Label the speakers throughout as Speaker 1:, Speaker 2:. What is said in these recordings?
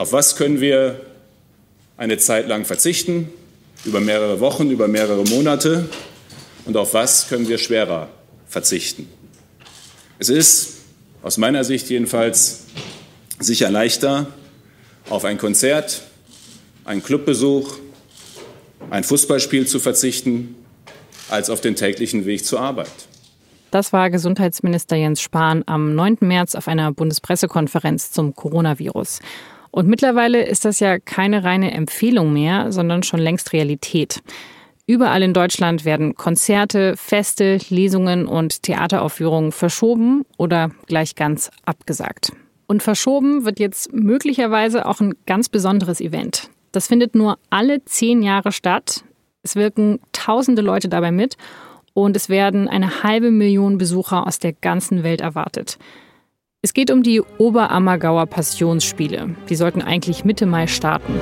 Speaker 1: Auf was können wir eine Zeit lang verzichten, über mehrere Wochen, über mehrere Monate und auf was können wir schwerer verzichten. Es ist aus meiner Sicht jedenfalls sicher leichter, auf ein Konzert, einen Clubbesuch, ein Fußballspiel zu verzichten, als auf den täglichen Weg zur Arbeit.
Speaker 2: Das war Gesundheitsminister Jens Spahn am 9. März auf einer Bundespressekonferenz zum Coronavirus. Und mittlerweile ist das ja keine reine Empfehlung mehr, sondern schon längst Realität. Überall in Deutschland werden Konzerte, Feste, Lesungen und Theateraufführungen verschoben oder gleich ganz abgesagt. Und verschoben wird jetzt möglicherweise auch ein ganz besonderes Event. Das findet nur alle zehn Jahre statt. Es wirken tausende Leute dabei mit und es werden eine halbe Million Besucher aus der ganzen Welt erwartet. Es geht um die Oberammergauer Passionsspiele. Die sollten eigentlich Mitte Mai starten.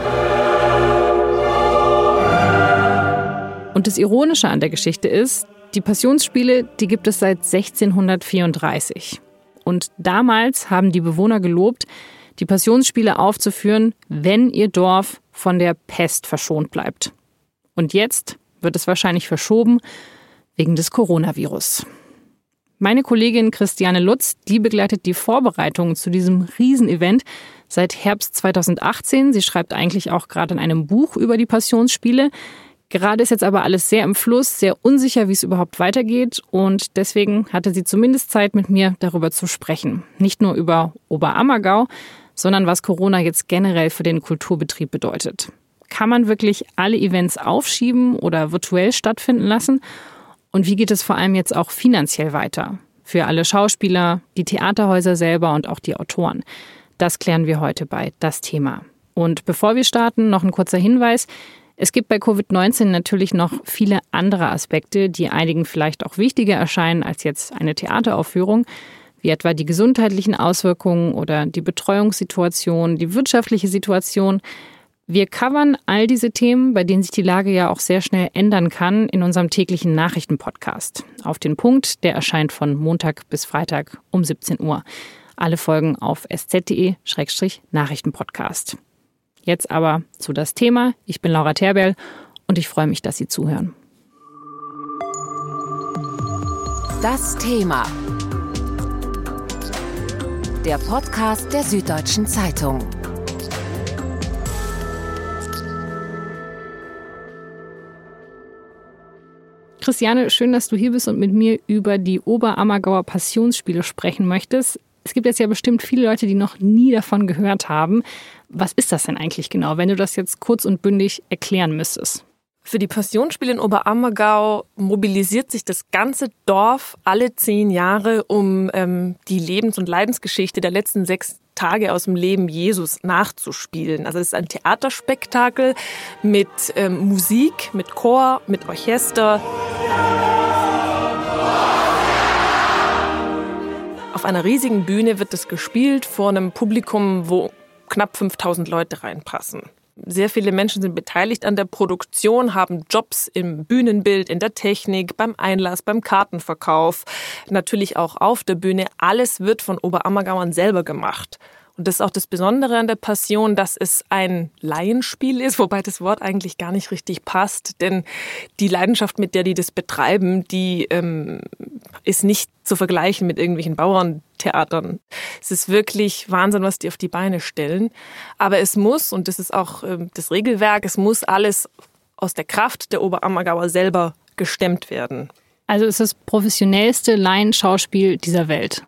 Speaker 2: Und das Ironische an der Geschichte ist, die Passionsspiele, die gibt es seit 1634. Und damals haben die Bewohner gelobt, die Passionsspiele aufzuführen, wenn ihr Dorf von der Pest verschont bleibt. Und jetzt wird es wahrscheinlich verschoben wegen des Coronavirus. Meine Kollegin Christiane Lutz, die begleitet die Vorbereitungen zu diesem Riesenevent seit Herbst 2018. Sie schreibt eigentlich auch gerade in einem Buch über die Passionsspiele. Gerade ist jetzt aber alles sehr im Fluss, sehr unsicher, wie es überhaupt weitergeht. Und deswegen hatte sie zumindest Zeit, mit mir darüber zu sprechen. Nicht nur über Oberammergau, sondern was Corona jetzt generell für den Kulturbetrieb bedeutet. Kann man wirklich alle Events aufschieben oder virtuell stattfinden lassen? Und wie geht es vor allem jetzt auch finanziell weiter? Für alle Schauspieler, die Theaterhäuser selber und auch die Autoren. Das klären wir heute bei Das Thema. Und bevor wir starten, noch ein kurzer Hinweis. Es gibt bei Covid-19 natürlich noch viele andere Aspekte, die einigen vielleicht auch wichtiger erscheinen als jetzt eine Theateraufführung, wie etwa die gesundheitlichen Auswirkungen oder die Betreuungssituation, die wirtschaftliche Situation. Wir covern all diese Themen, bei denen sich die Lage ja auch sehr schnell ändern kann, in unserem täglichen Nachrichtenpodcast. Auf den Punkt, der erscheint von Montag bis Freitag um 17 Uhr. Alle Folgen auf sz.de-nachrichtenpodcast. Jetzt aber zu das Thema. Ich bin Laura Terbell und ich freue mich, dass Sie zuhören.
Speaker 3: Das Thema. Der Podcast der Süddeutschen Zeitung.
Speaker 2: Christiane, schön, dass du hier bist und mit mir über die Oberammergauer Passionsspiele sprechen möchtest. Es gibt jetzt ja bestimmt viele Leute, die noch nie davon gehört haben. Was ist das denn eigentlich genau, wenn du das jetzt kurz und bündig erklären müsstest?
Speaker 4: Für die Passionsspiele in Oberammergau mobilisiert sich das ganze Dorf alle zehn Jahre, um ähm, die Lebens- und Leidensgeschichte der letzten sechs Tage aus dem Leben Jesus nachzuspielen. Also es ist ein Theaterspektakel mit ähm, Musik, mit Chor, mit Orchester. Auf einer riesigen Bühne wird es gespielt vor einem Publikum, wo knapp 5000 Leute reinpassen. Sehr viele Menschen sind beteiligt an der Produktion, haben Jobs im Bühnenbild, in der Technik, beim Einlass, beim Kartenverkauf, natürlich auch auf der Bühne. Alles wird von Oberammergauern selber gemacht. Und das ist auch das Besondere an der Passion, dass es ein Laienspiel ist, wobei das Wort eigentlich gar nicht richtig passt, denn die Leidenschaft, mit der die das betreiben, die ähm, ist nicht zu vergleichen mit irgendwelchen Bauerntheatern. Es ist wirklich Wahnsinn, was die auf die Beine stellen. Aber es muss, und das ist auch ähm, das Regelwerk, es muss alles aus der Kraft der Oberammergauer selber gestemmt werden.
Speaker 2: Also es ist das professionellste Laienschauspiel dieser Welt.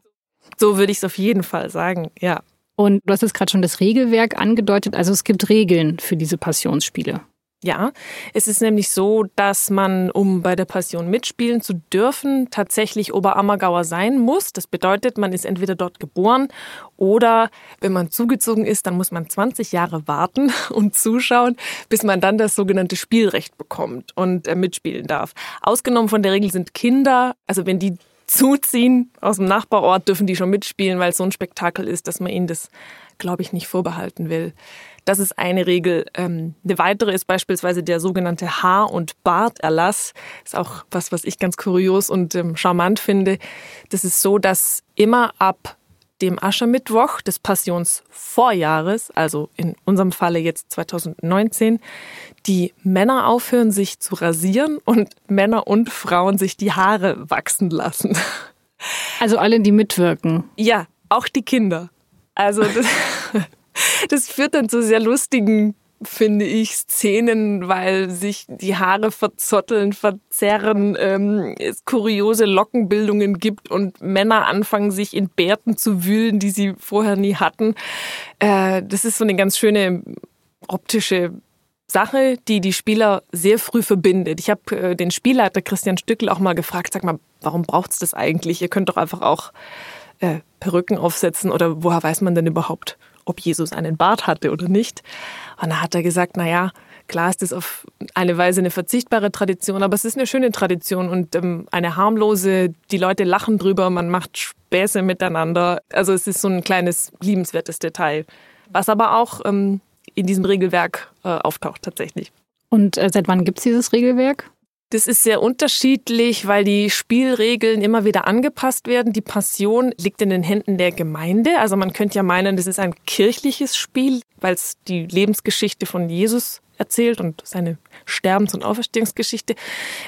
Speaker 4: So würde ich es auf jeden Fall sagen, ja.
Speaker 2: Und du hast jetzt gerade schon das Regelwerk angedeutet. Also es gibt Regeln für diese Passionsspiele.
Speaker 4: Ja, es ist nämlich so, dass man, um bei der Passion mitspielen zu dürfen, tatsächlich Oberammergauer sein muss. Das bedeutet, man ist entweder dort geboren oder wenn man zugezogen ist, dann muss man 20 Jahre warten und zuschauen, bis man dann das sogenannte Spielrecht bekommt und äh, mitspielen darf. Ausgenommen von der Regel sind Kinder, also wenn die zuziehen aus dem Nachbarort, dürfen die schon mitspielen, weil es so ein Spektakel ist, dass man ihnen das, glaube ich, nicht vorbehalten will. Das ist eine Regel. Ähm, eine weitere ist beispielsweise der sogenannte Haar- und Barterlass. Ist auch was, was ich ganz kurios und ähm, charmant finde. Das ist so, dass immer ab dem Aschermittwoch des Passionsvorjahres, also in unserem Falle jetzt 2019, die Männer aufhören, sich zu rasieren und Männer und Frauen sich die Haare wachsen lassen.
Speaker 2: Also alle, die mitwirken.
Speaker 4: Ja, auch die Kinder. Also das, das führt dann zu sehr lustigen finde ich, Szenen, weil sich die Haare verzotteln, verzerren, ähm, es kuriose Lockenbildungen gibt und Männer anfangen, sich in Bärten zu wühlen, die sie vorher nie hatten. Äh, das ist so eine ganz schöne optische Sache, die die Spieler sehr früh verbindet. Ich habe äh, den Spielleiter Christian Stückel auch mal gefragt, sag mal, warum braucht's das eigentlich? Ihr könnt doch einfach auch äh, Perücken aufsetzen oder woher weiß man denn überhaupt, ob Jesus einen Bart hatte oder nicht? Und da hat er gesagt, na ja, klar ist das auf eine Weise eine verzichtbare Tradition, aber es ist eine schöne Tradition und ähm, eine harmlose, die Leute lachen drüber, man macht Späße miteinander. Also es ist so ein kleines, liebenswertes Detail, was aber auch ähm, in diesem Regelwerk äh, auftaucht tatsächlich.
Speaker 2: Und äh, seit wann gibt es dieses Regelwerk?
Speaker 4: Das ist sehr unterschiedlich, weil die Spielregeln immer wieder angepasst werden. Die Passion liegt in den Händen der Gemeinde. Also man könnte ja meinen, das ist ein kirchliches Spiel, weil es die Lebensgeschichte von Jesus erzählt und seine Sterbens- und Auferstehungsgeschichte.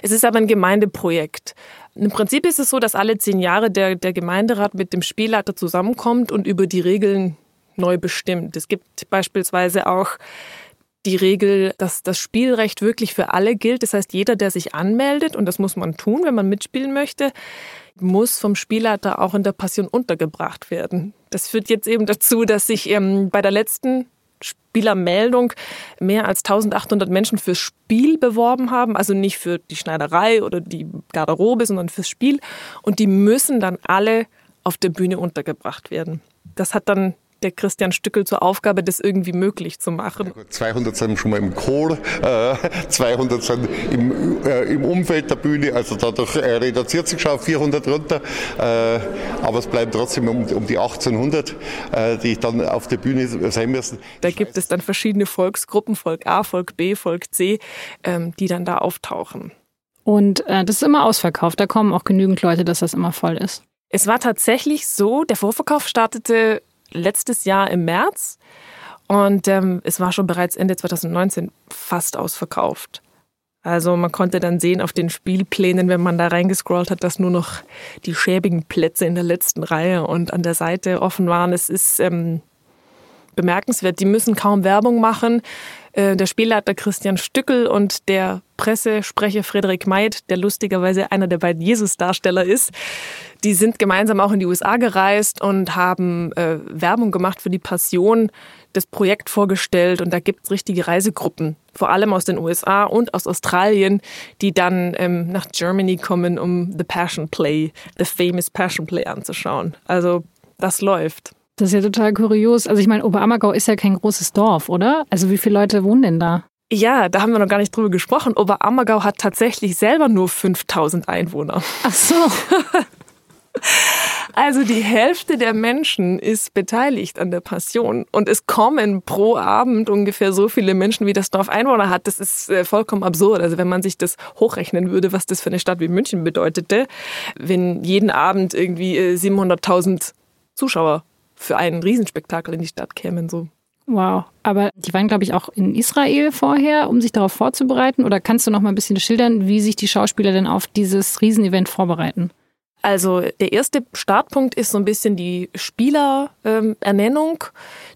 Speaker 4: Es ist aber ein Gemeindeprojekt. Im Prinzip ist es so, dass alle zehn Jahre der, der Gemeinderat mit dem Spielleiter zusammenkommt und über die Regeln neu bestimmt. Es gibt beispielsweise auch die Regel, dass das Spielrecht wirklich für alle gilt. Das heißt, jeder, der sich anmeldet, und das muss man tun, wenn man mitspielen möchte, muss vom Spielleiter auch in der Passion untergebracht werden. Das führt jetzt eben dazu, dass sich ähm, bei der letzten Spielermeldung mehr als 1800 Menschen fürs Spiel beworben haben, also nicht für die Schneiderei oder die Garderobe, sondern fürs Spiel. Und die müssen dann alle auf der Bühne untergebracht werden. Das hat dann der Christian Stückel zur Aufgabe, das irgendwie möglich zu machen.
Speaker 5: 200 sind schon mal im Chor, äh, 200 sind im, äh, im Umfeld der Bühne, also dadurch äh, reduziert sich schon auf 400 runter, äh, aber es bleiben trotzdem um, um die 1800, äh, die dann auf der Bühne sein müssen.
Speaker 4: Da gibt es dann verschiedene Volksgruppen, Volk A, Volk B, Volk C, ähm, die dann da auftauchen.
Speaker 2: Und äh, das ist immer ausverkauft, da kommen auch genügend Leute, dass das immer voll ist.
Speaker 4: Es war tatsächlich so, der Vorverkauf startete letztes Jahr im März und ähm, es war schon bereits Ende 2019 fast ausverkauft. Also man konnte dann sehen auf den Spielplänen, wenn man da reingescrollt hat, dass nur noch die schäbigen Plätze in der letzten Reihe und an der Seite offen waren. Es ist ähm, bemerkenswert. Die müssen kaum Werbung machen. Äh, der Spielleiter Christian Stückel und der Pressesprecher Frederik Meid, der lustigerweise einer der beiden Jesus-Darsteller ist, die sind gemeinsam auch in die USA gereist und haben äh, Werbung gemacht für die Passion, das Projekt vorgestellt und da gibt's richtige Reisegruppen, vor allem aus den USA und aus Australien, die dann ähm, nach Germany kommen, um The Passion Play, The Famous Passion Play anzuschauen. Also das läuft.
Speaker 2: Das ist ja total kurios. Also ich meine, Oberammergau ist ja kein großes Dorf, oder? Also wie viele Leute wohnen denn da?
Speaker 4: Ja, da haben wir noch gar nicht drüber gesprochen. Oberammergau hat tatsächlich selber nur 5000 Einwohner.
Speaker 2: Ach so.
Speaker 4: Also die Hälfte der Menschen ist beteiligt an der Passion und es kommen pro Abend ungefähr so viele Menschen, wie das Dorf Einwohner hat. Das ist äh, vollkommen absurd. Also wenn man sich das hochrechnen würde, was das für eine Stadt wie München bedeutete, wenn jeden Abend irgendwie 700.000 äh, Zuschauer für ein Riesenspektakel in die Stadt kämen, so.
Speaker 2: Wow, aber die waren, glaube ich, auch in Israel vorher, um sich darauf vorzubereiten. Oder kannst du noch mal ein bisschen schildern, wie sich die Schauspieler denn auf dieses Riesenevent vorbereiten?
Speaker 4: Also der erste Startpunkt ist so ein bisschen die Spielerernennung. Ähm,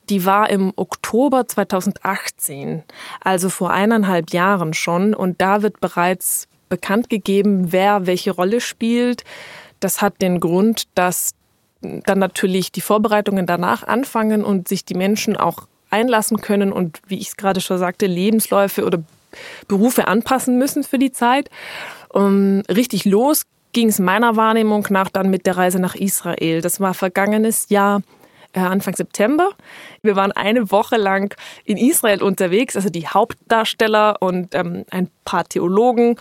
Speaker 4: die war im Oktober 2018, also vor eineinhalb Jahren schon. Und da wird bereits bekannt gegeben, wer welche Rolle spielt. Das hat den Grund, dass dann natürlich die Vorbereitungen danach anfangen und sich die Menschen auch einlassen können und, wie ich es gerade schon sagte, Lebensläufe oder Berufe anpassen müssen für die Zeit. Um, richtig los ging es meiner Wahrnehmung nach dann mit der Reise nach Israel. Das war vergangenes Jahr, äh, Anfang September. Wir waren eine Woche lang in Israel unterwegs, also die Hauptdarsteller und ähm, ein paar Theologen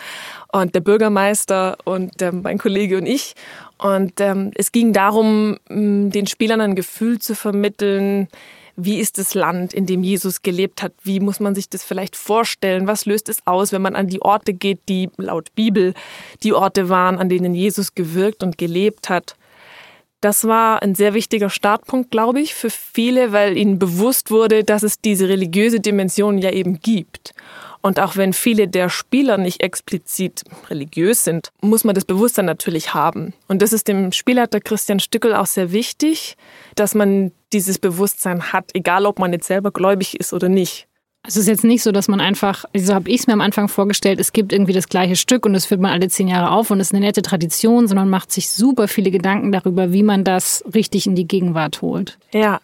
Speaker 4: und der Bürgermeister und ähm, mein Kollege und ich. Und ähm, es ging darum, den Spielern ein Gefühl zu vermitteln, wie ist das Land, in dem Jesus gelebt hat? Wie muss man sich das vielleicht vorstellen? Was löst es aus, wenn man an die Orte geht, die laut Bibel die Orte waren, an denen Jesus gewirkt und gelebt hat? Das war ein sehr wichtiger Startpunkt, glaube ich, für viele, weil ihnen bewusst wurde, dass es diese religiöse Dimension ja eben gibt. Und auch wenn viele der Spieler nicht explizit religiös sind, muss man das Bewusstsein natürlich haben. Und das ist dem Spielleiter Christian Stückel auch sehr wichtig, dass man dieses Bewusstsein hat, egal ob man jetzt selber gläubig ist oder nicht.
Speaker 2: Also es ist jetzt nicht so, dass man einfach, so habe ich es mir am Anfang vorgestellt, es gibt irgendwie das gleiche Stück und das führt man alle zehn Jahre auf und es ist eine nette Tradition, sondern macht sich super viele Gedanken darüber, wie man das richtig in die Gegenwart holt.
Speaker 4: Ja,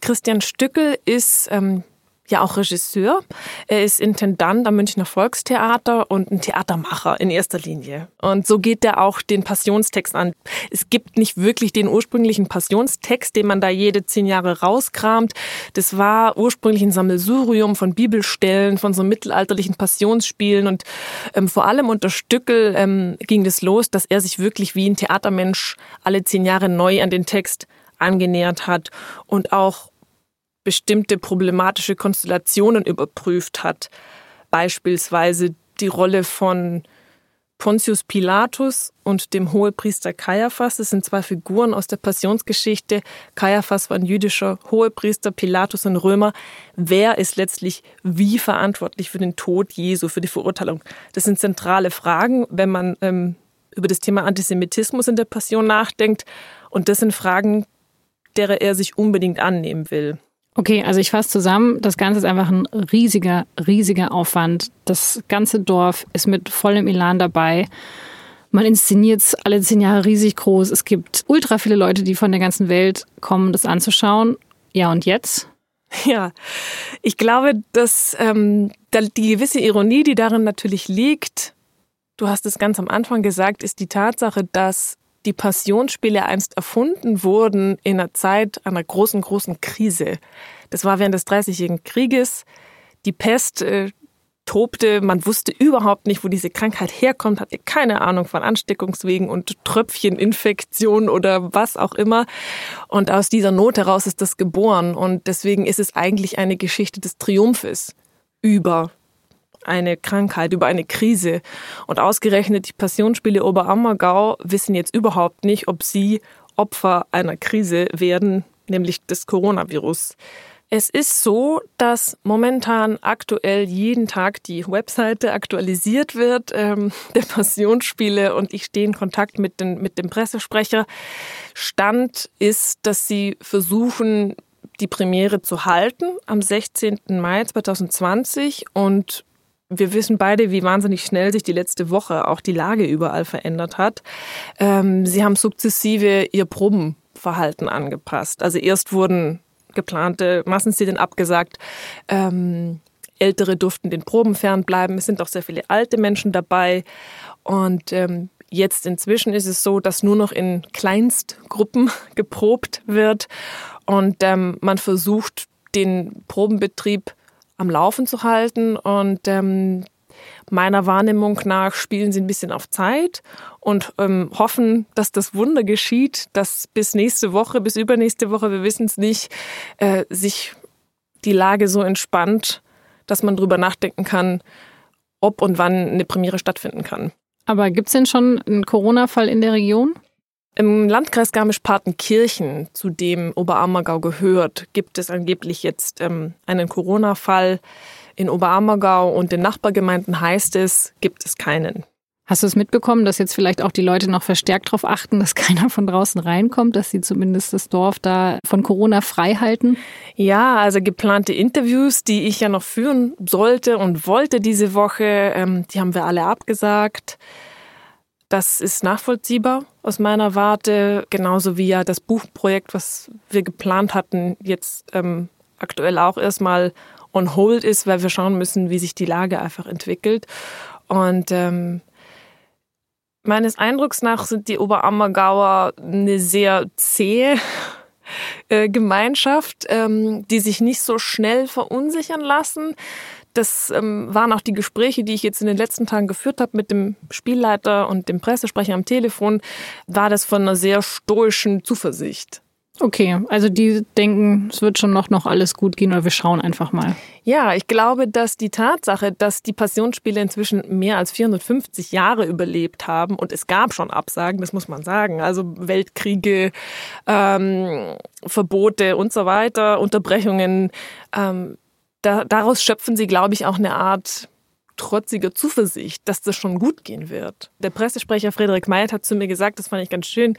Speaker 4: Christian Stückel ist ähm, ja auch Regisseur. Er ist Intendant am Münchner Volkstheater und ein Theatermacher in erster Linie. Und so geht er auch den Passionstext an. Es gibt nicht wirklich den ursprünglichen Passionstext, den man da jede zehn Jahre rauskramt. Das war ursprünglich ein Sammelsurium von Bibelstellen, von so mittelalterlichen Passionsspielen und ähm, vor allem unter Stückel ähm, ging das los, dass er sich wirklich wie ein Theatermensch alle zehn Jahre neu an den Text angenähert hat und auch bestimmte problematische Konstellationen überprüft hat. Beispielsweise die Rolle von Pontius Pilatus und dem Hohepriester Kaiaphas. Das sind zwei Figuren aus der Passionsgeschichte. Kaiaphas war ein jüdischer Hohepriester, Pilatus ein Römer. Wer ist letztlich wie verantwortlich für den Tod Jesu, für die Verurteilung? Das sind zentrale Fragen, wenn man ähm, über das Thema Antisemitismus in der Passion nachdenkt. Und das sind Fragen, derer er sich unbedingt annehmen will.
Speaker 2: Okay, also ich fasse zusammen, das Ganze ist einfach ein riesiger, riesiger Aufwand. Das ganze Dorf ist mit vollem Elan dabei. Man inszeniert es alle zehn Jahre riesig groß. Es gibt ultra viele Leute, die von der ganzen Welt kommen, das anzuschauen. Ja, und jetzt?
Speaker 4: Ja, ich glaube, dass ähm, die gewisse Ironie, die darin natürlich liegt, du hast es ganz am Anfang gesagt, ist die Tatsache, dass die Passionsspiele einst erfunden wurden in einer Zeit einer großen, großen Krise. Das war während des Dreißigjährigen Krieges. Die Pest äh, tobte, man wusste überhaupt nicht, wo diese Krankheit herkommt, hatte keine Ahnung von Ansteckungswegen und Tröpfcheninfektion oder was auch immer. Und aus dieser Not heraus ist das geboren. Und deswegen ist es eigentlich eine Geschichte des Triumphes über eine Krankheit, über eine Krise. Und ausgerechnet die Passionsspiele Oberammergau wissen jetzt überhaupt nicht, ob sie Opfer einer Krise werden, nämlich des Coronavirus. Es ist so, dass momentan aktuell jeden Tag die Webseite aktualisiert wird ähm, der Passionsspiele und ich stehe in Kontakt mit, den, mit dem Pressesprecher. Stand ist, dass sie versuchen, die Premiere zu halten am 16. Mai 2020 und wir wissen beide, wie wahnsinnig schnell sich die letzte Woche auch die Lage überall verändert hat. Ähm, sie haben sukzessive ihr Probenverhalten angepasst. Also erst wurden geplante Massenszenen abgesagt. Ähm, Ältere durften den Proben fernbleiben. Es sind auch sehr viele alte Menschen dabei. Und ähm, jetzt inzwischen ist es so, dass nur noch in Kleinstgruppen geprobt wird. Und ähm, man versucht, den Probenbetrieb am Laufen zu halten. Und ähm, meiner Wahrnehmung nach spielen sie ein bisschen auf Zeit und ähm, hoffen, dass das Wunder geschieht, dass bis nächste Woche, bis übernächste Woche, wir wissen es nicht, äh, sich die Lage so entspannt, dass man drüber nachdenken kann, ob und wann eine Premiere stattfinden kann.
Speaker 2: Aber gibt es denn schon einen Corona-Fall in der Region?
Speaker 4: Im Landkreis Garmisch-Partenkirchen, zu dem Oberammergau gehört, gibt es angeblich jetzt ähm, einen Corona-Fall. In Oberammergau und den Nachbargemeinden heißt es, gibt es keinen.
Speaker 2: Hast du es mitbekommen, dass jetzt vielleicht auch die Leute noch verstärkt darauf achten, dass keiner von draußen reinkommt, dass sie zumindest das Dorf da von Corona frei halten?
Speaker 4: Ja, also geplante Interviews, die ich ja noch führen sollte und wollte diese Woche, ähm, die haben wir alle abgesagt. Das ist nachvollziehbar aus meiner Warte, genauso wie ja das Buchprojekt, was wir geplant hatten, jetzt ähm, aktuell auch erstmal on hold ist, weil wir schauen müssen, wie sich die Lage einfach entwickelt. Und ähm, meines Eindrucks nach sind die Oberammergauer eine sehr zähe äh, Gemeinschaft, ähm, die sich nicht so schnell verunsichern lassen das ähm, waren auch die Gespräche, die ich jetzt in den letzten Tagen geführt habe mit dem Spielleiter und dem Pressesprecher am Telefon, war das von einer sehr stoischen Zuversicht.
Speaker 2: Okay, also die denken, es wird schon noch, noch alles gut gehen oder wir schauen einfach mal.
Speaker 4: Ja, ich glaube, dass die Tatsache, dass die Passionsspiele inzwischen mehr als 450 Jahre überlebt haben und es gab schon Absagen, das muss man sagen, also Weltkriege, ähm, Verbote und so weiter, Unterbrechungen, ähm, da, daraus schöpfen sie, glaube ich, auch eine Art trotziger Zuversicht, dass das schon gut gehen wird. Der Pressesprecher Frederik Mayet hat zu mir gesagt, das fand ich ganz schön.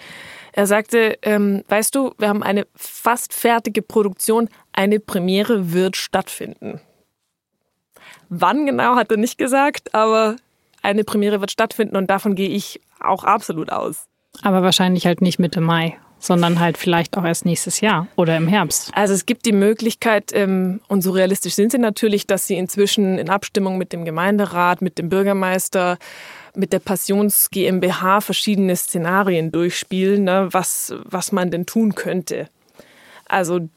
Speaker 4: Er sagte, ähm, weißt du, wir haben eine fast fertige Produktion, eine Premiere wird stattfinden. Wann genau hat er nicht gesagt, aber eine Premiere wird stattfinden und davon gehe ich auch absolut aus.
Speaker 2: Aber wahrscheinlich halt nicht Mitte Mai sondern halt vielleicht auch erst nächstes Jahr oder im Herbst.
Speaker 4: Also es gibt die Möglichkeit, ähm, und so realistisch sind sie natürlich, dass sie inzwischen in Abstimmung mit dem Gemeinderat, mit dem Bürgermeister, mit der Passions GmbH verschiedene Szenarien durchspielen, ne, was, was man denn tun könnte. Also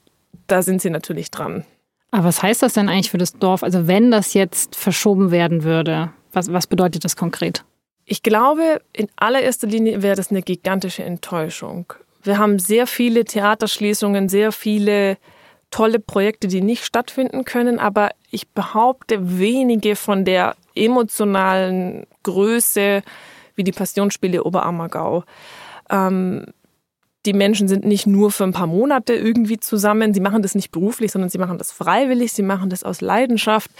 Speaker 4: da sind sie natürlich dran.
Speaker 2: Aber was heißt das denn eigentlich für das Dorf? Also wenn das jetzt verschoben werden würde, was, was bedeutet das konkret?
Speaker 4: Ich glaube, in allererster Linie wäre das eine gigantische Enttäuschung. Wir haben sehr viele Theaterschließungen, sehr viele tolle Projekte, die nicht stattfinden können, aber ich behaupte wenige von der emotionalen Größe wie die Passionsspiele Oberammergau. Ähm, die Menschen sind nicht nur für ein paar Monate irgendwie zusammen. Sie machen das nicht beruflich, sondern sie machen das freiwillig. Sie machen das aus Leidenschaft.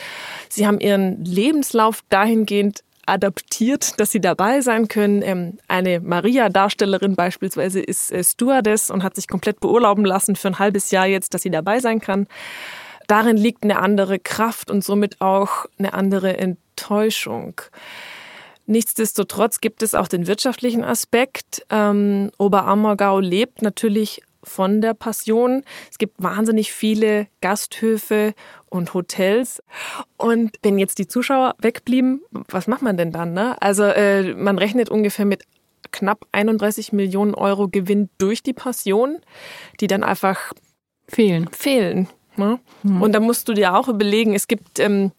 Speaker 4: Sie haben ihren Lebenslauf dahingehend adaptiert, dass sie dabei sein können. Ähm, eine Maria-Darstellerin beispielsweise ist äh, Stewardess und hat sich komplett beurlauben lassen für ein halbes Jahr jetzt, dass sie dabei sein kann. Darin liegt eine andere Kraft und somit auch eine andere Enttäuschung. Nichtsdestotrotz gibt es auch den wirtschaftlichen Aspekt. Ähm, Oberammergau lebt natürlich von der Passion. Es gibt wahnsinnig viele Gasthöfe und Hotels. Und wenn jetzt die Zuschauer wegblieben, was macht man denn dann? Ne? Also äh, man rechnet ungefähr mit knapp 31 Millionen Euro Gewinn durch die Passion, die dann einfach fehlen. Fehlen. Ne? Mhm. Und da musst du dir auch überlegen, es gibt ähm,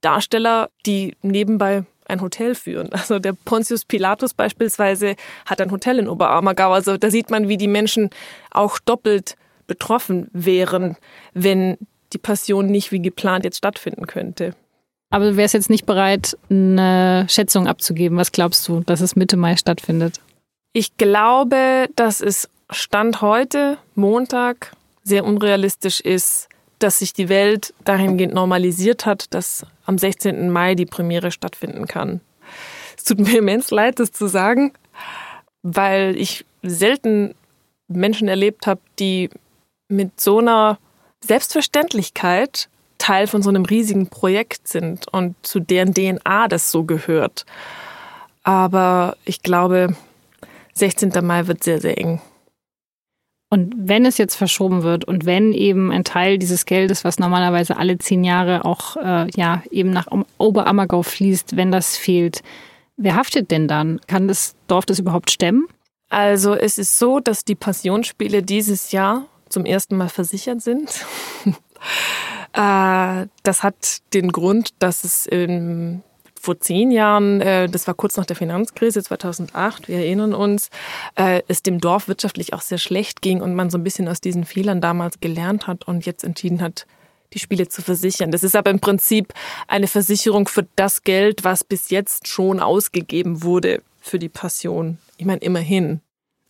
Speaker 4: Darsteller, die nebenbei ein Hotel führen. Also der Pontius Pilatus beispielsweise hat ein Hotel in Oberammergau. Also da sieht man, wie die Menschen auch doppelt betroffen wären, wenn die Passion nicht wie geplant jetzt stattfinden könnte.
Speaker 2: Aber du wärst jetzt nicht bereit, eine Schätzung abzugeben. Was glaubst du, dass es Mitte Mai stattfindet?
Speaker 4: Ich glaube, dass es Stand heute, Montag, sehr unrealistisch ist, dass sich die Welt dahingehend normalisiert hat, dass am 16. Mai die Premiere stattfinden kann. Es tut mir immens leid, das zu sagen, weil ich selten Menschen erlebt habe, die mit so einer Selbstverständlichkeit Teil von so einem riesigen Projekt sind und zu deren DNA das so gehört. Aber ich glaube, 16. Mai wird sehr, sehr eng.
Speaker 2: Und wenn es jetzt verschoben wird und wenn eben ein Teil dieses Geldes, was normalerweise alle zehn Jahre auch äh, ja eben nach Oberammergau fließt, wenn das fehlt, wer haftet denn dann? Kann das Dorf das überhaupt stemmen?
Speaker 4: Also es ist so, dass die Passionsspiele dieses Jahr zum ersten Mal versichert sind. Äh, das hat den Grund, dass es in, vor zehn Jahren, äh, das war kurz nach der Finanzkrise 2008, wir erinnern uns, äh, es dem Dorf wirtschaftlich auch sehr schlecht ging und man so ein bisschen aus diesen Fehlern damals gelernt hat und jetzt entschieden hat, die Spiele zu versichern. Das ist aber im Prinzip eine Versicherung für das Geld, was bis jetzt schon ausgegeben wurde für die Passion. Ich meine, immerhin.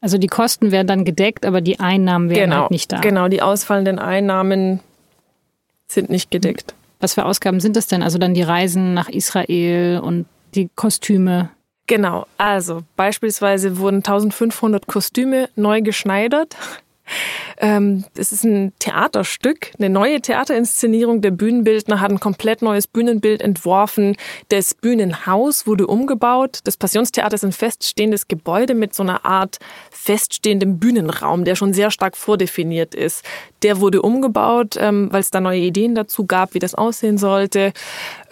Speaker 2: Also die Kosten werden dann gedeckt, aber die Einnahmen werden
Speaker 4: genau,
Speaker 2: halt nicht da.
Speaker 4: Genau, die ausfallenden Einnahmen sind nicht gedeckt.
Speaker 2: Was für Ausgaben sind das denn? Also dann die Reisen nach Israel und die Kostüme?
Speaker 4: Genau, also beispielsweise wurden 1500 Kostüme neu geschneidert. Ähm, es ist ein Theaterstück, eine neue Theaterinszenierung. Der Bühnenbildner hat ein komplett neues Bühnenbild entworfen. Das Bühnenhaus wurde umgebaut. Das Passionstheater ist ein feststehendes Gebäude mit so einer Art feststehendem Bühnenraum, der schon sehr stark vordefiniert ist. Der wurde umgebaut, ähm, weil es da neue Ideen dazu gab, wie das aussehen sollte.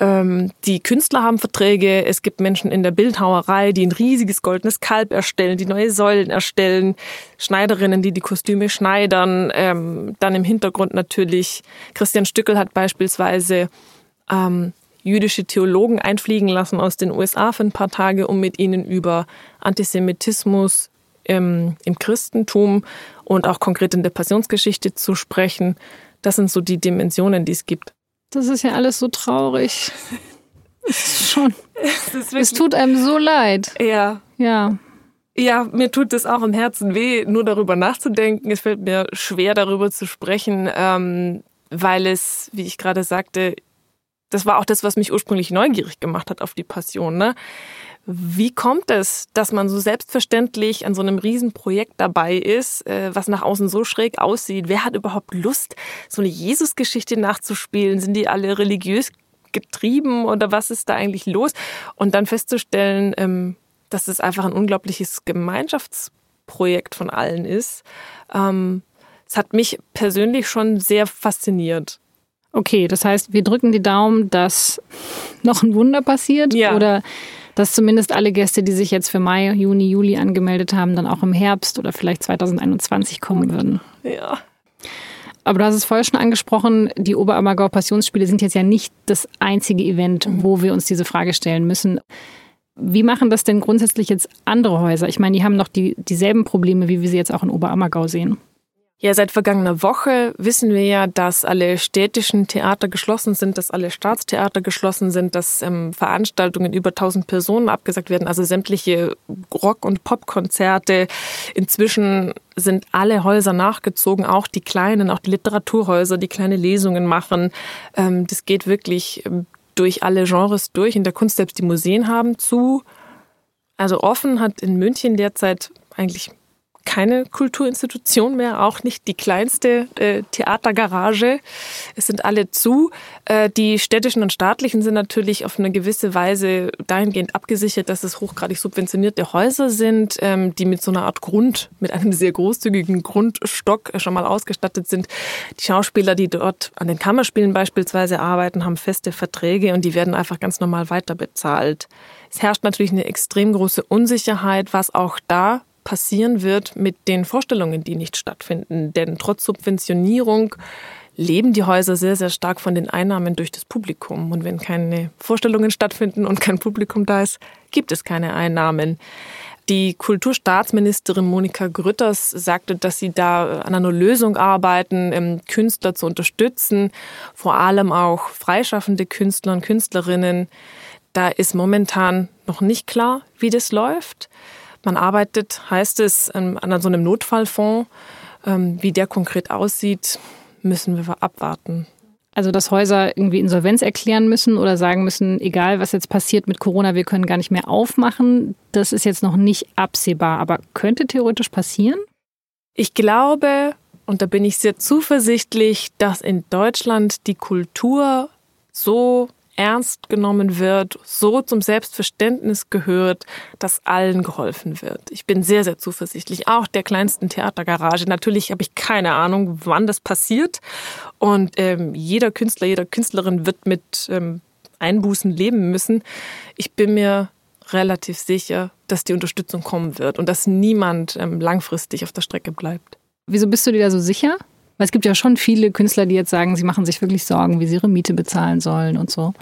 Speaker 4: Ähm, die Künstler haben Verträge. Es gibt Menschen in der Bildhauerei, die ein riesiges goldenes Kalb erstellen, die neue Säulen erstellen. Schneiderinnen, die die Kostüme schneidern. Ähm, dann im Hintergrund natürlich Christian Stückel hat beispielsweise ähm, jüdische Theologen einfliegen lassen aus den USA für ein paar Tage, um mit ihnen über Antisemitismus im, im Christentum und auch konkret in der Passionsgeschichte zu sprechen. Das sind so die Dimensionen, die es gibt.
Speaker 2: Das ist ja alles so traurig. Es ist schon. Es, ist es tut einem so leid.
Speaker 4: Ja.
Speaker 2: Ja.
Speaker 4: Ja, mir tut es auch im Herzen weh, nur darüber nachzudenken. Es fällt mir schwer, darüber zu sprechen, ähm, weil es, wie ich gerade sagte, das war auch das, was mich ursprünglich neugierig gemacht hat auf die Passion. Ne? Wie kommt es, dass man so selbstverständlich an so einem Riesenprojekt dabei ist, äh, was nach außen so schräg aussieht? Wer hat überhaupt Lust, so eine Jesus-Geschichte nachzuspielen? Sind die alle religiös getrieben oder was ist da eigentlich los? Und dann festzustellen, ähm, dass es einfach ein unglaubliches Gemeinschaftsprojekt von allen ist. Ähm, es hat mich persönlich schon sehr fasziniert.
Speaker 2: Okay, das heißt, wir drücken die Daumen, dass noch ein Wunder passiert
Speaker 4: ja.
Speaker 2: oder dass zumindest alle Gäste, die sich jetzt für Mai, Juni, Juli angemeldet haben, dann auch im Herbst oder vielleicht 2021 kommen würden.
Speaker 4: Ja.
Speaker 2: Aber du hast es vorher schon angesprochen, die Oberammergau Passionsspiele sind jetzt ja nicht das einzige Event, wo wir uns diese Frage stellen müssen. Wie machen das denn grundsätzlich jetzt andere Häuser? Ich meine, die haben noch die, dieselben Probleme, wie wir sie jetzt auch in Oberammergau sehen.
Speaker 4: Ja, seit vergangener Woche wissen wir ja, dass alle städtischen Theater geschlossen sind, dass alle Staatstheater geschlossen sind, dass ähm, Veranstaltungen über 1000 Personen abgesagt werden, also sämtliche Rock- und Popkonzerte. Inzwischen sind alle Häuser nachgezogen, auch die kleinen, auch die Literaturhäuser, die kleine Lesungen machen. Ähm, das geht wirklich ähm, durch alle Genres durch. In der Kunst selbst die Museen haben zu. Also offen hat in München derzeit eigentlich keine Kulturinstitution mehr, auch nicht die kleinste äh, Theatergarage. Es sind alle zu. Äh, die städtischen und staatlichen sind natürlich auf eine gewisse Weise dahingehend abgesichert, dass es hochgradig subventionierte Häuser sind, ähm, die mit so einer Art Grund, mit einem sehr großzügigen Grundstock schon mal ausgestattet sind. Die Schauspieler, die dort an den Kammerspielen beispielsweise arbeiten, haben feste Verträge und die werden einfach ganz normal weiter bezahlt. Es herrscht natürlich eine extrem große Unsicherheit, was auch da passieren wird mit den Vorstellungen, die nicht stattfinden. Denn trotz Subventionierung leben die Häuser sehr, sehr stark von den Einnahmen durch das Publikum. Und wenn keine Vorstellungen stattfinden und kein Publikum da ist, gibt es keine Einnahmen. Die Kulturstaatsministerin Monika Grütters sagte, dass sie da an einer Lösung arbeiten, Künstler zu unterstützen, vor allem auch freischaffende Künstler und Künstlerinnen. Da ist momentan noch nicht klar, wie das läuft. Man arbeitet, heißt es, an so einem Notfallfonds. Ähm, wie der konkret aussieht, müssen wir abwarten.
Speaker 2: Also, dass Häuser irgendwie Insolvenz erklären müssen oder sagen müssen, egal was jetzt passiert mit Corona, wir können gar nicht mehr aufmachen, das ist jetzt noch nicht absehbar, aber könnte theoretisch passieren?
Speaker 4: Ich glaube, und da bin ich sehr zuversichtlich, dass in Deutschland die Kultur so ernst genommen wird, so zum Selbstverständnis gehört, dass allen geholfen wird. Ich bin sehr, sehr zuversichtlich. Auch der kleinsten Theatergarage. Natürlich habe ich keine Ahnung, wann das passiert. Und ähm, jeder Künstler, jeder Künstlerin wird mit ähm, Einbußen leben müssen. Ich bin mir relativ sicher, dass die Unterstützung kommen wird und dass niemand ähm, langfristig auf der Strecke bleibt.
Speaker 2: Wieso bist du dir da so sicher? Weil es gibt ja schon viele Künstler, die jetzt sagen, sie machen sich wirklich Sorgen, wie sie ihre Miete bezahlen sollen und so.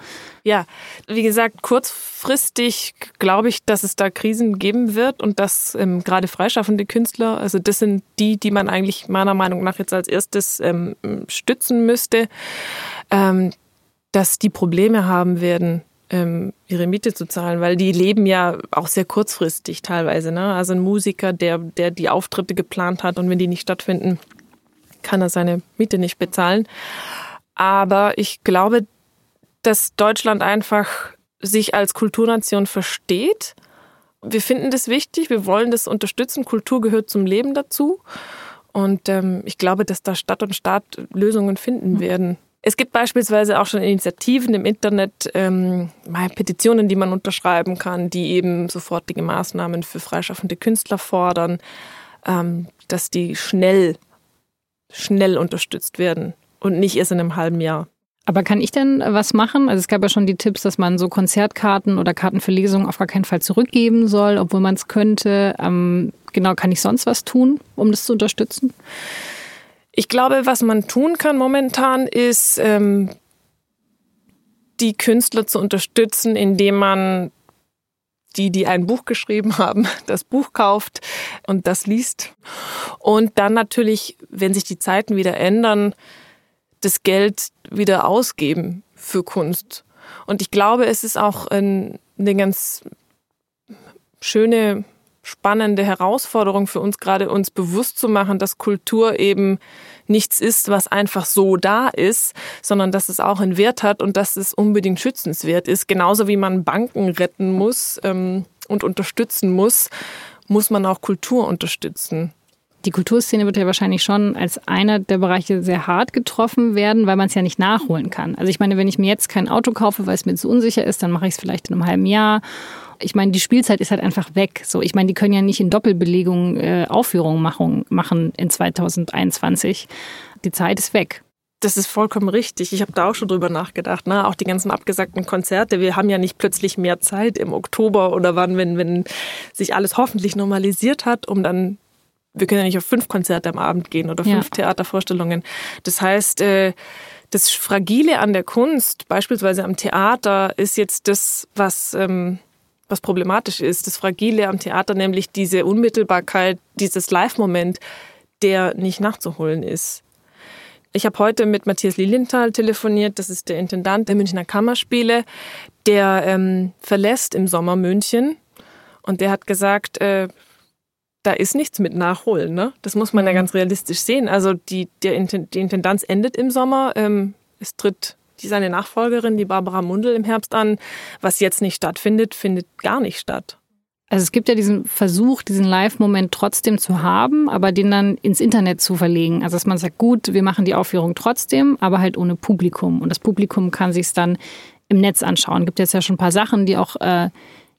Speaker 4: Ja, wie gesagt, kurzfristig glaube ich, dass es da Krisen geben wird und dass ähm, gerade freischaffende Künstler, also das sind die, die man eigentlich meiner Meinung nach jetzt als erstes ähm, stützen müsste, ähm, dass die Probleme haben werden, ähm, ihre Miete zu zahlen, weil die leben ja auch sehr kurzfristig teilweise. Ne? Also ein Musiker, der, der die Auftritte geplant hat und wenn die nicht stattfinden, kann er seine Miete nicht bezahlen. Aber ich glaube, dass Deutschland einfach sich als Kulturnation versteht. Wir finden das wichtig, wir wollen das unterstützen. Kultur gehört zum Leben dazu. Und ähm, ich glaube, dass da Stadt und Staat Lösungen finden mhm. werden. Es gibt beispielsweise auch schon Initiativen im Internet, ähm, Petitionen, die man unterschreiben kann, die eben sofortige Maßnahmen für freischaffende Künstler fordern, ähm, dass die schnell schnell unterstützt werden und nicht erst in einem halben Jahr.
Speaker 2: Aber kann ich denn was machen? Also es gab ja schon die Tipps, dass man so Konzertkarten oder Karten für Lesungen auf gar keinen Fall zurückgeben soll, obwohl man es könnte. Ähm, genau, kann ich sonst was tun, um das zu unterstützen?
Speaker 4: Ich glaube, was man tun kann momentan, ist ähm, die Künstler zu unterstützen, indem man die, die ein Buch geschrieben haben, das Buch kauft und das liest. Und dann natürlich, wenn sich die Zeiten wieder ändern, das Geld wieder ausgeben für Kunst. Und ich glaube, es ist auch eine ganz schöne, spannende Herausforderung für uns gerade, uns bewusst zu machen, dass Kultur eben nichts ist, was einfach so da ist, sondern dass es auch einen Wert hat und dass es unbedingt schützenswert ist. Genauso wie man Banken retten muss ähm, und unterstützen muss, muss man auch Kultur unterstützen.
Speaker 2: Die Kulturszene wird ja wahrscheinlich schon als einer der Bereiche sehr hart getroffen werden, weil man es ja nicht nachholen kann. Also ich meine, wenn ich mir jetzt kein Auto kaufe, weil es mir zu unsicher ist, dann mache ich es vielleicht in einem halben Jahr. Ich meine, die Spielzeit ist halt einfach weg. So, ich meine, die können ja nicht in Doppelbelegung äh, Aufführungen machen in 2021. Die Zeit ist weg.
Speaker 4: Das ist vollkommen richtig. Ich habe da auch schon drüber nachgedacht. Ne? Auch die ganzen abgesagten Konzerte. Wir haben ja nicht plötzlich mehr Zeit im Oktober oder wann, wenn, wenn sich alles hoffentlich normalisiert hat, um dann wir können ja nicht auf fünf Konzerte am Abend gehen oder fünf ja. Theatervorstellungen. Das heißt, äh, das Fragile an der Kunst, beispielsweise am Theater, ist jetzt das, was, ähm, was problematisch ist. Das Fragile am Theater, nämlich diese Unmittelbarkeit, dieses Live-Moment, der nicht nachzuholen ist. Ich habe heute mit Matthias Lilienthal telefoniert, das ist der Intendant der Münchner Kammerspiele. Der ähm, verlässt im Sommer München und der hat gesagt, äh, da ist nichts mit Nachholen. Ne? Das muss man ja mhm. ganz realistisch sehen. Also die, der, die Intendanz endet im Sommer. Ähm, es tritt die seine Nachfolgerin, die Barbara Mundel, im Herbst an. Was jetzt nicht stattfindet, findet gar nicht statt.
Speaker 2: Also es gibt ja diesen Versuch, diesen Live-Moment trotzdem zu haben, aber den dann ins Internet zu verlegen. Also dass man sagt, gut, wir machen die Aufführung trotzdem, aber halt ohne Publikum. Und das Publikum kann sich es dann im Netz anschauen. Es gibt jetzt ja schon ein paar Sachen, die auch äh,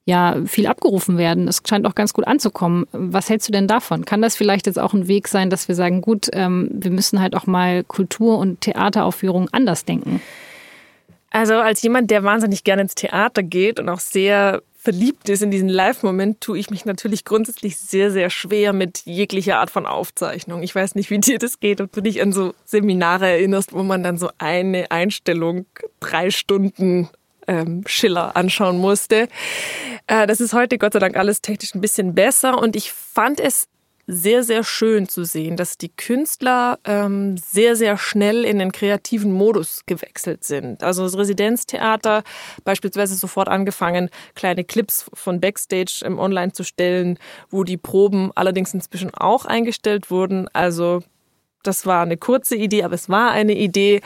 Speaker 2: ja viel abgerufen werden. Das scheint auch ganz gut anzukommen. Was hältst du denn davon? Kann das vielleicht jetzt auch ein Weg sein, dass wir sagen, gut, ähm, wir müssen halt auch mal Kultur- und Theateraufführungen anders denken?
Speaker 4: Also als jemand, der wahnsinnig gerne ins Theater geht und auch sehr verliebt ist in diesen Live-Moment, tue ich mich natürlich grundsätzlich sehr, sehr schwer mit jeglicher Art von Aufzeichnung. Ich weiß nicht, wie dir das geht, ob du dich an so Seminare erinnerst, wo man dann so eine Einstellung drei Stunden ähm, Schiller anschauen musste. Äh, das ist heute Gott sei Dank alles technisch ein bisschen besser und ich fand es sehr, sehr schön zu sehen, dass die Künstler ähm, sehr, sehr schnell in den kreativen Modus gewechselt sind. Also das Residenztheater beispielsweise sofort angefangen, kleine Clips von Backstage im Online zu stellen, wo die Proben allerdings inzwischen auch eingestellt wurden. Also das war eine kurze Idee, aber es war eine Idee.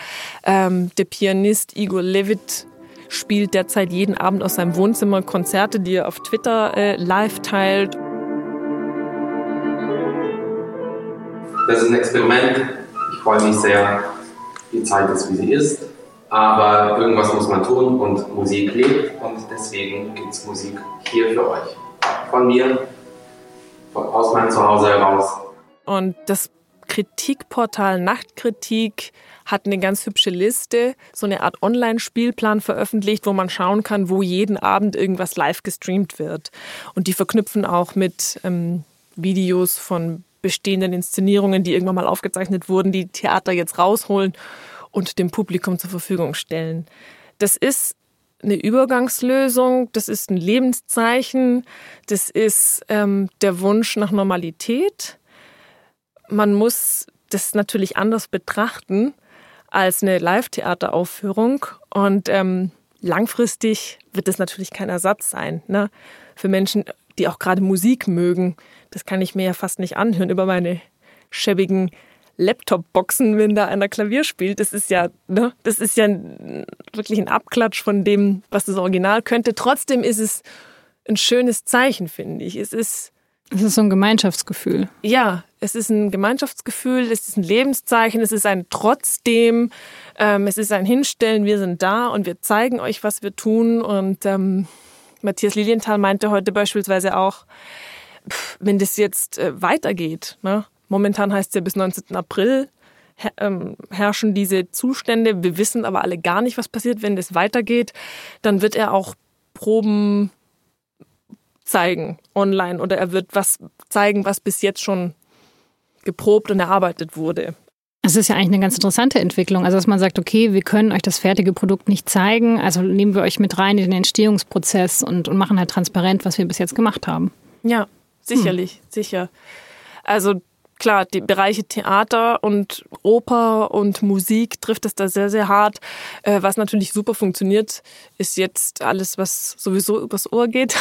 Speaker 4: Ähm, der Pianist Igor Levit spielt derzeit jeden Abend aus seinem Wohnzimmer Konzerte, die er auf Twitter äh, live teilt.
Speaker 6: Das ist ein Experiment. Ich freue mich sehr. Die Zeit ist, wie sie ist. Aber irgendwas muss man tun und Musik lebt und deswegen gibt es Musik hier für euch. Von mir, aus meinem Zuhause heraus.
Speaker 4: Und das Kritikportal Nachtkritik hat eine ganz hübsche Liste, so eine Art Online-Spielplan veröffentlicht, wo man schauen kann, wo jeden Abend irgendwas live gestreamt wird. Und die verknüpfen auch mit ähm, Videos von bestehenden Inszenierungen, die irgendwann mal aufgezeichnet wurden, die Theater jetzt rausholen und dem Publikum zur Verfügung stellen. Das ist eine Übergangslösung, das ist ein Lebenszeichen, das ist ähm, der Wunsch nach Normalität. Man muss das natürlich anders betrachten als eine Live-Theateraufführung. Und ähm, langfristig wird es natürlich kein Ersatz sein. Ne? Für Menschen, die auch gerade Musik mögen. Das kann ich mir ja fast nicht anhören über meine schäbigen Laptop-Boxen, wenn da einer Klavier spielt. Das ist ja, ne, das ist ja wirklich ein Abklatsch von dem, was das Original könnte. Trotzdem ist es ein schönes Zeichen, finde ich. Es ist
Speaker 2: es ist so ein Gemeinschaftsgefühl.
Speaker 4: Ja, es ist ein Gemeinschaftsgefühl, es ist ein Lebenszeichen, es ist ein Trotzdem, ähm, es ist ein Hinstellen, wir sind da und wir zeigen euch, was wir tun. Und ähm, Matthias Lilienthal meinte heute beispielsweise auch, wenn das jetzt äh, weitergeht, ne? momentan heißt es ja bis 19. April, ähm, herrschen diese Zustände. Wir wissen aber alle gar nicht, was passiert, wenn das weitergeht. Dann wird er auch Proben zeigen online oder er wird was zeigen, was bis jetzt schon geprobt und erarbeitet wurde.
Speaker 2: Das ist ja eigentlich eine ganz interessante Entwicklung. Also, dass man sagt, okay, wir können euch das fertige Produkt nicht zeigen, also nehmen wir euch mit rein in den Entstehungsprozess und, und machen halt transparent, was wir bis jetzt gemacht haben.
Speaker 4: Ja, sicherlich, hm. sicher. Also klar, die Bereiche Theater und Oper und Musik trifft es da sehr, sehr hart. Äh, was natürlich super funktioniert, ist jetzt alles, was sowieso übers Ohr geht.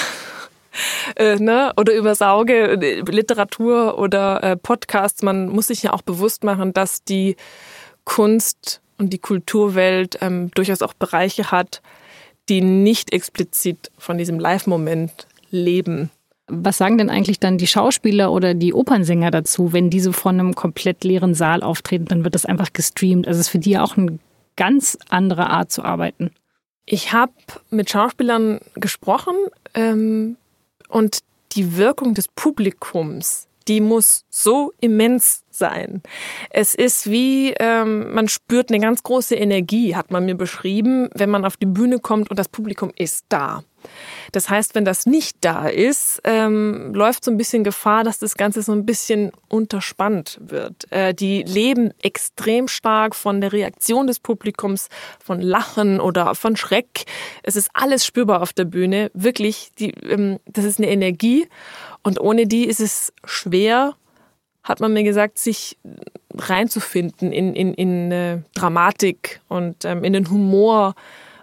Speaker 4: Äh, ne? Oder übers Auge, äh, Literatur oder äh, Podcasts. Man muss sich ja auch bewusst machen, dass die Kunst und die Kulturwelt ähm, durchaus auch Bereiche hat, die nicht explizit von diesem Live-Moment leben.
Speaker 2: Was sagen denn eigentlich dann die Schauspieler oder die Opernsänger dazu, wenn diese vor einem komplett leeren Saal auftreten? Dann wird das einfach gestreamt. Also es ist für die auch eine ganz andere Art zu arbeiten.
Speaker 4: Ich habe mit Schauspielern gesprochen ähm, und die Wirkung des Publikums, die muss so immens sein. Es ist wie, ähm, man spürt eine ganz große Energie, hat man mir beschrieben, wenn man auf die Bühne kommt und das Publikum ist da. Das heißt, wenn das nicht da ist, ähm, läuft so ein bisschen Gefahr, dass das Ganze so ein bisschen unterspannt wird. Äh, die leben extrem stark von der Reaktion des Publikums, von Lachen oder von Schreck. Es ist alles spürbar auf der Bühne. Wirklich, die, ähm, das ist eine Energie. Und ohne die ist es schwer, hat man mir gesagt, sich reinzufinden in, in, in äh, Dramatik und ähm, in den Humor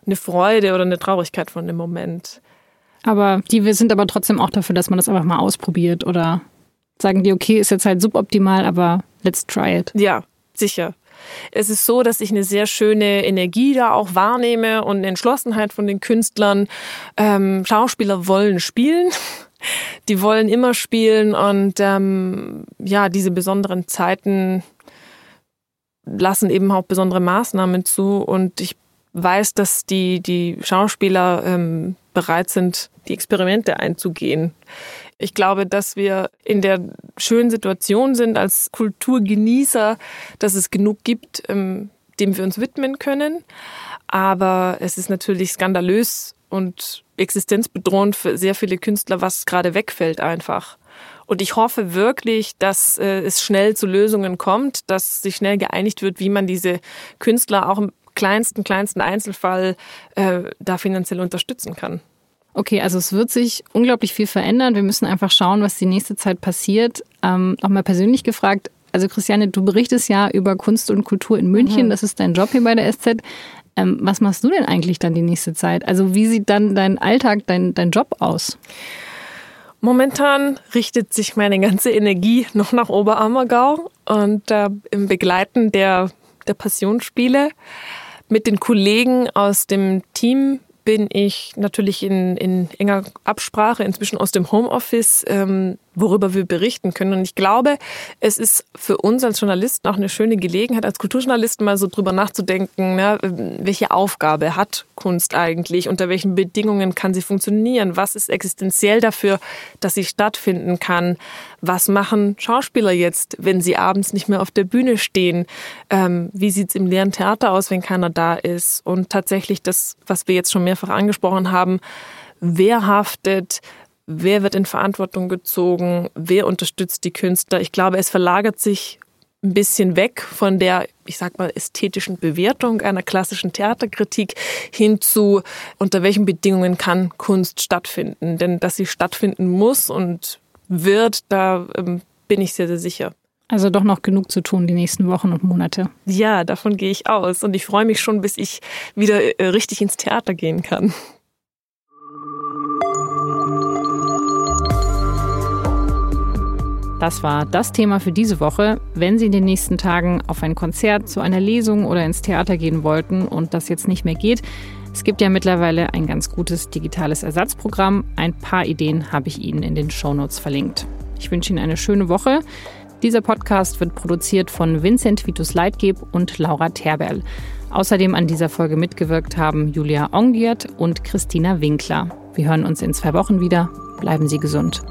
Speaker 4: eine Freude oder eine Traurigkeit von dem Moment.
Speaker 2: Aber die sind aber trotzdem auch dafür, dass man das einfach mal ausprobiert oder sagen die, okay, ist jetzt halt suboptimal, aber let's try it.
Speaker 4: Ja, sicher. Es ist so, dass ich eine sehr schöne Energie da auch wahrnehme und eine Entschlossenheit von den Künstlern. Ähm, Schauspieler wollen spielen. Die wollen immer spielen und ähm, ja, diese besonderen Zeiten lassen eben auch besondere Maßnahmen zu und ich weiß, dass die, die Schauspieler ähm, bereit sind, die Experimente einzugehen. Ich glaube, dass wir in der schönen Situation sind als Kulturgenießer, dass es genug gibt, ähm, dem wir uns widmen können. Aber es ist natürlich skandalös und existenzbedrohend für sehr viele Künstler, was gerade wegfällt einfach. Und ich hoffe wirklich, dass äh, es schnell zu Lösungen kommt, dass sich schnell geeinigt wird, wie man diese Künstler auch im kleinsten, kleinsten Einzelfall äh, da finanziell unterstützen kann.
Speaker 2: Okay, also es wird sich unglaublich viel verändern. Wir müssen einfach schauen, was die nächste Zeit passiert. Ähm, Nochmal persönlich gefragt, also Christiane, du berichtest ja über Kunst und Kultur in München. Mhm. Das ist dein Job hier bei der SZ. Ähm, was machst du denn eigentlich dann die nächste Zeit? Also wie sieht dann dein Alltag, dein, dein Job aus?
Speaker 4: Momentan richtet sich meine ganze Energie noch nach Oberammergau und äh, im Begleiten der, der Passionsspiele mit den Kollegen aus dem Team bin ich natürlich in, in enger Absprache, inzwischen aus dem Homeoffice, ähm, worüber wir berichten können. Und ich glaube, es ist für uns als Journalisten auch eine schöne Gelegenheit, als Kulturjournalisten mal so drüber nachzudenken, ne, welche Aufgabe hat Kunst eigentlich, unter welchen Bedingungen kann sie funktionieren, was ist existenziell dafür, dass sie stattfinden kann, was machen Schauspieler jetzt, wenn sie abends nicht mehr auf der Bühne stehen, ähm, wie sieht's im leeren Theater aus, wenn keiner da ist? Und tatsächlich das, was wir jetzt schon mehrfach angesprochen haben, wer haftet, wer wird in Verantwortung gezogen, wer unterstützt die Künstler. Ich glaube, es verlagert sich ein bisschen weg von der, ich sag mal, ästhetischen Bewertung einer klassischen Theaterkritik hin zu, unter welchen Bedingungen kann Kunst stattfinden. Denn dass sie stattfinden muss und wird, da ähm, bin ich sehr, sehr sicher.
Speaker 2: Also doch noch genug zu tun die nächsten Wochen und Monate.
Speaker 4: Ja, davon gehe ich aus. Und ich freue mich schon, bis ich wieder äh, richtig ins Theater gehen kann.
Speaker 2: Das war das Thema für diese Woche. Wenn Sie in den nächsten Tagen auf ein Konzert, zu einer Lesung oder ins Theater gehen wollten und das jetzt nicht mehr geht, es gibt ja mittlerweile ein ganz gutes digitales Ersatzprogramm. Ein paar Ideen habe ich Ihnen in den Shownotes verlinkt. Ich wünsche Ihnen eine schöne Woche. Dieser Podcast wird produziert von Vincent Vitus Leitgeb und Laura Terberl. Außerdem an dieser Folge mitgewirkt haben Julia Ongiert und Christina Winkler. Wir hören uns in zwei Wochen wieder. Bleiben Sie gesund.